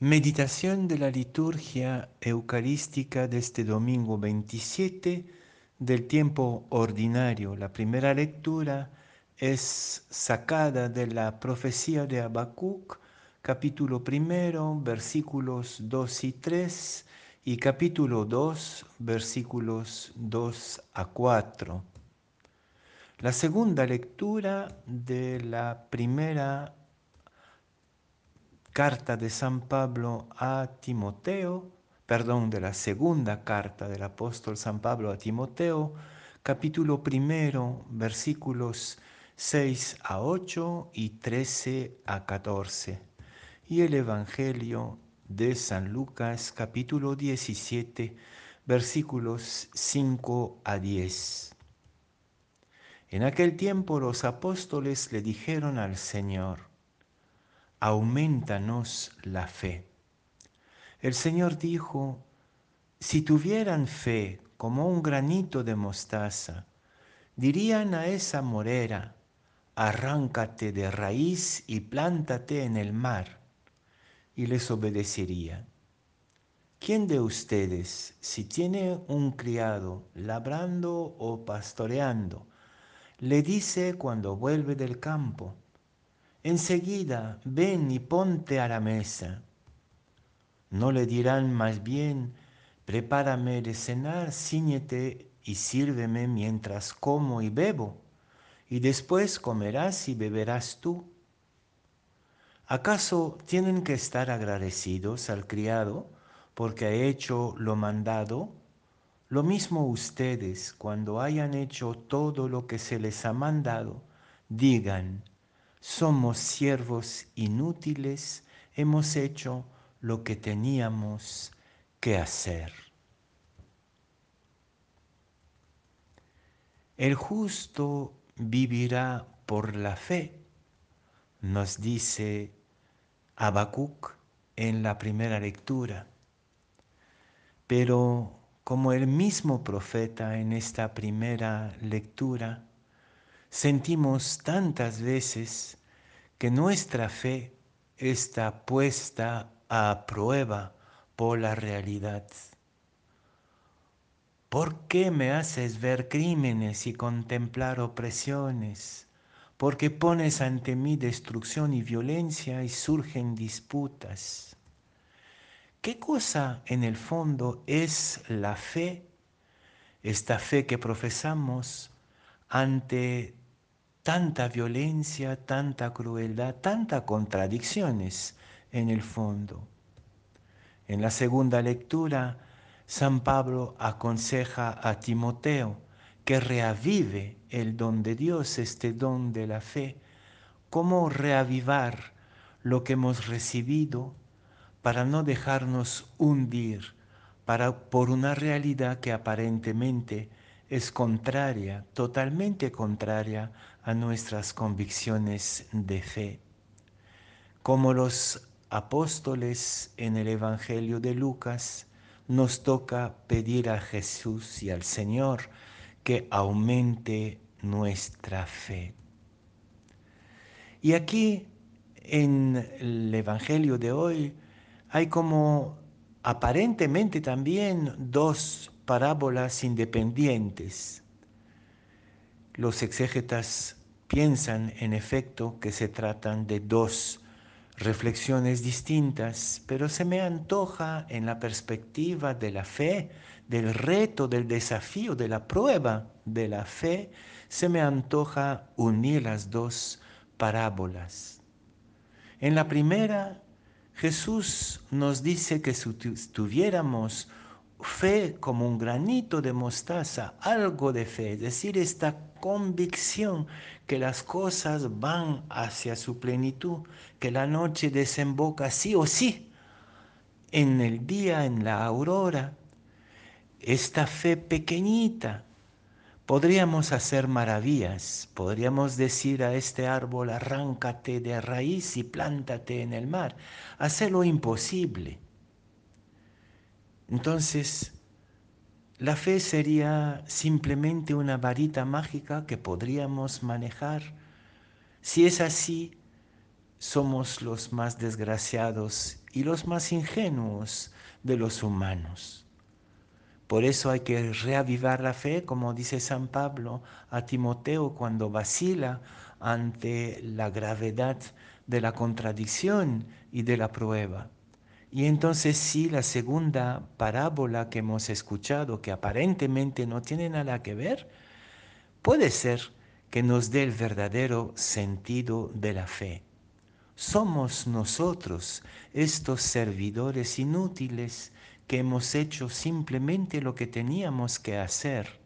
Meditación de la liturgia eucarística de este domingo 27 del tiempo ordinario. La primera lectura es sacada de la profecía de Habacuc, capítulo primero, versículos 2 y 3, y capítulo 2, versículos 2 a 4. La segunda lectura de la primera carta de San Pablo a Timoteo, perdón, de la segunda carta del apóstol San Pablo a Timoteo, capítulo primero, versículos 6 a 8 y 13 a 14. Y el Evangelio de San Lucas, capítulo 17, versículos 5 a 10. En aquel tiempo los apóstoles le dijeron al Señor, aumentanos la fe. El Señor dijo, si tuvieran fe como un granito de mostaza, dirían a esa morera, arráncate de raíz y plántate en el mar, y les obedecería. ¿Quién de ustedes, si tiene un criado labrando o pastoreando, le dice cuando vuelve del campo, enseguida ven y ponte a la mesa. No le dirán más bien, prepárame de cenar, ciñete y sírveme mientras como y bebo, y después comerás y beberás tú. ¿Acaso tienen que estar agradecidos al criado porque ha hecho lo mandado? Lo mismo ustedes, cuando hayan hecho todo lo que se les ha mandado, digan, somos siervos inútiles, hemos hecho lo que teníamos que hacer. El justo vivirá por la fe, nos dice Habacuc en la primera lectura. Pero como el mismo profeta en esta primera lectura, sentimos tantas veces que nuestra fe está puesta a prueba por la realidad. ¿Por qué me haces ver crímenes y contemplar opresiones? Porque pones ante mí destrucción y violencia y surgen disputas. ¿Qué cosa en el fondo es la fe? Esta fe que profesamos ante tanta violencia, tanta crueldad, tantas contradicciones en el fondo. En la segunda lectura, San Pablo aconseja a Timoteo que reavive el don de Dios, este don de la fe, cómo reavivar lo que hemos recibido para no dejarnos hundir para, por una realidad que aparentemente es contraria, totalmente contraria a nuestras convicciones de fe. Como los apóstoles en el Evangelio de Lucas, nos toca pedir a Jesús y al Señor que aumente nuestra fe. Y aquí en el Evangelio de hoy hay como aparentemente también dos parábolas independientes. Los exégetas piensan en efecto que se tratan de dos reflexiones distintas, pero se me antoja en la perspectiva de la fe, del reto, del desafío, de la prueba de la fe, se me antoja unir las dos parábolas. En la primera, Jesús nos dice que si tuviéramos fe como un granito de mostaza, algo de fe, es decir, esta convicción que las cosas van hacia su plenitud, que la noche desemboca sí o sí en el día, en la aurora. Esta fe pequeñita, podríamos hacer maravillas, podríamos decir a este árbol, arráncate de raíz y plántate en el mar, hacer lo imposible entonces, la fe sería simplemente una varita mágica que podríamos manejar. Si es así, somos los más desgraciados y los más ingenuos de los humanos. Por eso hay que reavivar la fe, como dice San Pablo a Timoteo cuando vacila ante la gravedad de la contradicción y de la prueba. Y entonces sí, la segunda parábola que hemos escuchado, que aparentemente no tiene nada que ver, puede ser que nos dé el verdadero sentido de la fe. Somos nosotros estos servidores inútiles que hemos hecho simplemente lo que teníamos que hacer.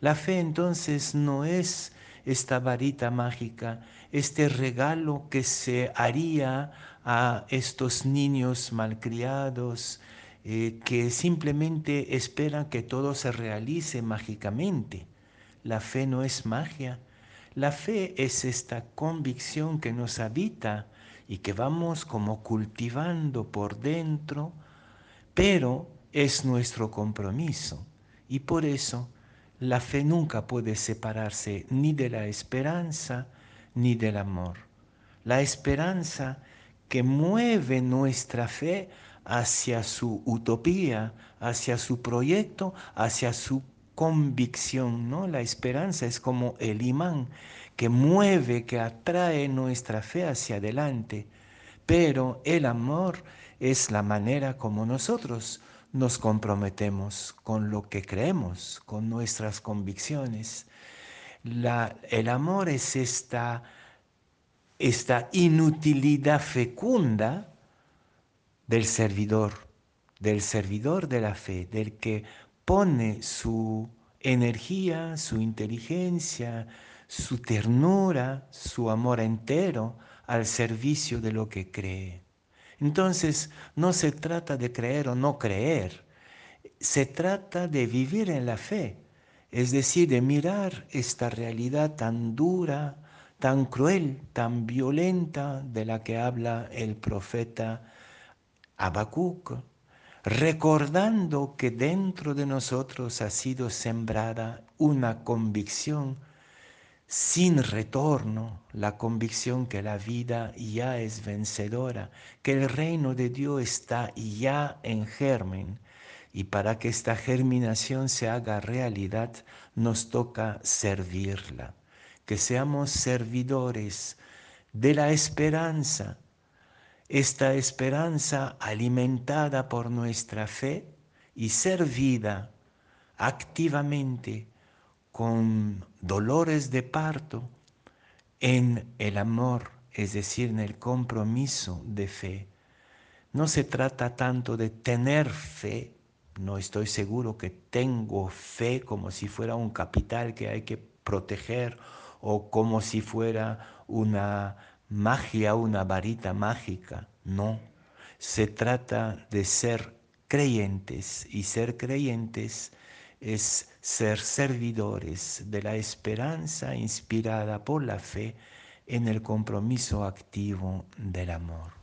La fe entonces no es esta varita mágica, este regalo que se haría a estos niños malcriados eh, que simplemente esperan que todo se realice mágicamente. La fe no es magia. La fe es esta convicción que nos habita y que vamos como cultivando por dentro, pero es nuestro compromiso. Y por eso la fe nunca puede separarse ni de la esperanza ni del amor. La esperanza que mueve nuestra fe hacia su utopía, hacia su proyecto, hacia su convicción, ¿no? La esperanza es como el imán que mueve, que atrae nuestra fe hacia adelante, pero el amor es la manera como nosotros nos comprometemos con lo que creemos, con nuestras convicciones. el amor es esta, inutilidad fecunda del servidor, del servidor de la fe, del que pone su energía, su inteligencia, su ternura, su amor entero al servicio de lo que cree. Entonces, no se trata de creer o no creer, se trata de vivir en la fe, es decir, de mirar esta realidad tan dura, tan cruel, tan violenta de la que habla el profeta Habacuc, recordando que dentro de nosotros ha sido sembrada una convicción sin retorno la convicción que la vida ya es vencedora, que el reino de Dios está ya en germen. Y para que esta germinación se haga realidad, nos toca servirla, que seamos servidores de la esperanza, esta esperanza alimentada por nuestra fe y servida activamente con dolores de parto en el amor, es decir, en el compromiso de fe. No se trata tanto de tener fe, no estoy seguro que tengo fe como si fuera un capital que hay que proteger o como si fuera una magia, una varita mágica, no. Se trata de ser creyentes y ser creyentes es ser servidores de la esperanza inspirada por la fe en el compromiso activo del amor.